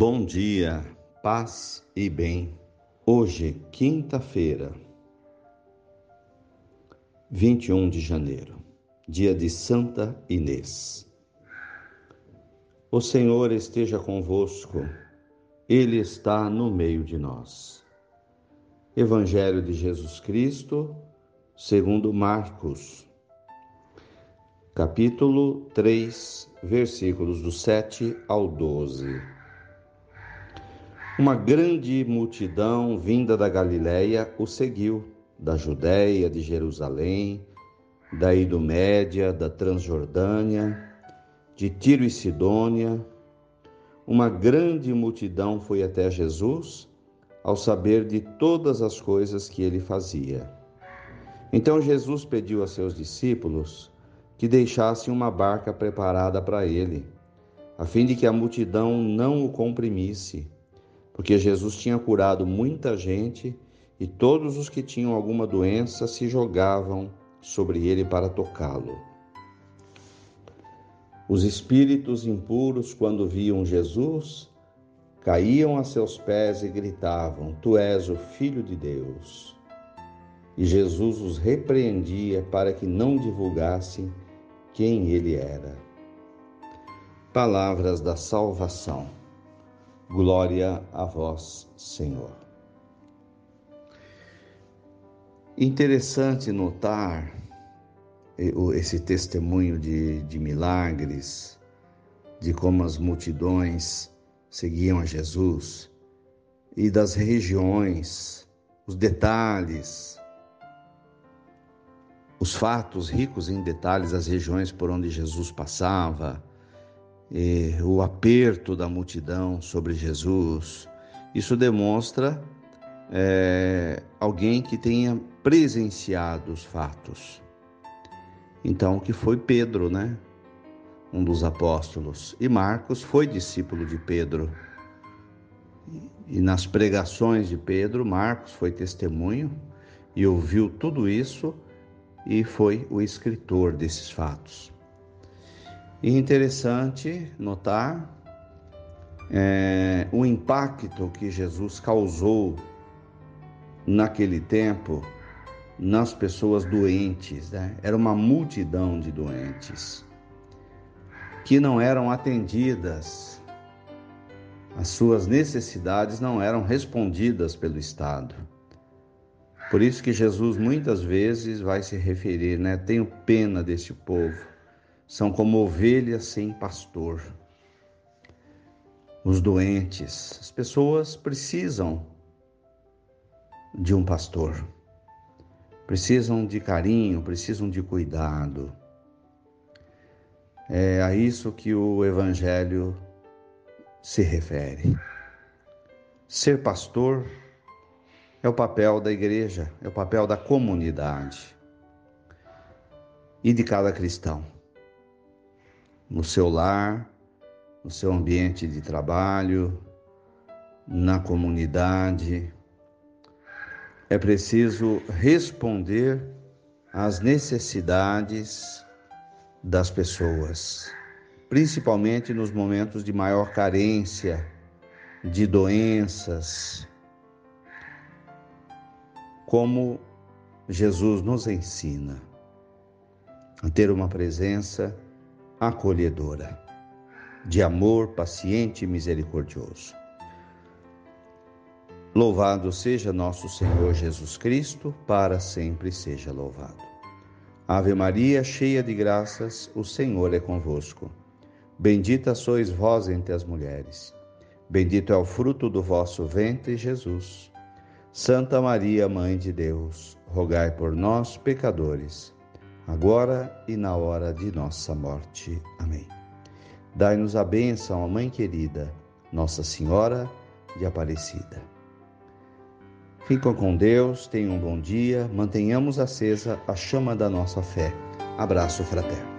Bom dia, paz e bem. Hoje, quinta-feira, 21 de janeiro, dia de Santa Inês. O Senhor esteja convosco, Ele está no meio de nós. Evangelho de Jesus Cristo, segundo Marcos, capítulo 3, versículos do 7 ao 12. Uma grande multidão vinda da Galiléia o seguiu, da Judéia, de Jerusalém, da Idumédia, da Transjordânia, de Tiro e Sidônia. Uma grande multidão foi até Jesus ao saber de todas as coisas que ele fazia. Então Jesus pediu a seus discípulos que deixassem uma barca preparada para ele, a fim de que a multidão não o comprimisse porque Jesus tinha curado muita gente e todos os que tinham alguma doença se jogavam sobre ele para tocá-lo. Os espíritos impuros, quando viam Jesus, caíam a seus pés e gritavam: Tu és o Filho de Deus. E Jesus os repreendia para que não divulgassem quem ele era. Palavras da salvação. Glória a vós, Senhor. Interessante notar esse testemunho de, de milagres, de como as multidões seguiam a Jesus e das regiões, os detalhes, os fatos ricos em detalhes, as regiões por onde Jesus passava, o aperto da multidão sobre Jesus, isso demonstra é, alguém que tenha presenciado os fatos. Então, que foi Pedro, né? Um dos apóstolos. E Marcos foi discípulo de Pedro. E nas pregações de Pedro, Marcos foi testemunho e ouviu tudo isso e foi o escritor desses fatos. E interessante notar é, o impacto que Jesus causou naquele tempo nas pessoas doentes. Né? Era uma multidão de doentes que não eram atendidas, as suas necessidades não eram respondidas pelo Estado. Por isso que Jesus muitas vezes vai se referir, né? Tenho pena desse povo são como ovelhas sem pastor. Os doentes, as pessoas precisam de um pastor, precisam de carinho, precisam de cuidado. É a isso que o Evangelho se refere. Ser pastor é o papel da igreja, é o papel da comunidade e de cada cristão no seu lar, no seu ambiente de trabalho, na comunidade. É preciso responder às necessidades das pessoas, principalmente nos momentos de maior carência, de doenças, como Jesus nos ensina a ter uma presença acolhedora, de amor paciente e misericordioso. Louvado seja nosso Senhor Jesus Cristo, para sempre seja louvado. Ave Maria, cheia de graças, o Senhor é convosco. Bendita sois vós entre as mulheres. Bendito é o fruto do vosso ventre, Jesus. Santa Maria, Mãe de Deus, rogai por nós, pecadores agora e na hora de nossa morte. Amém. Dai-nos a bênção, Mãe querida, Nossa Senhora de Aparecida. Fiquem com Deus, tenham um bom dia, mantenhamos acesa a chama da nossa fé. Abraço fraterno.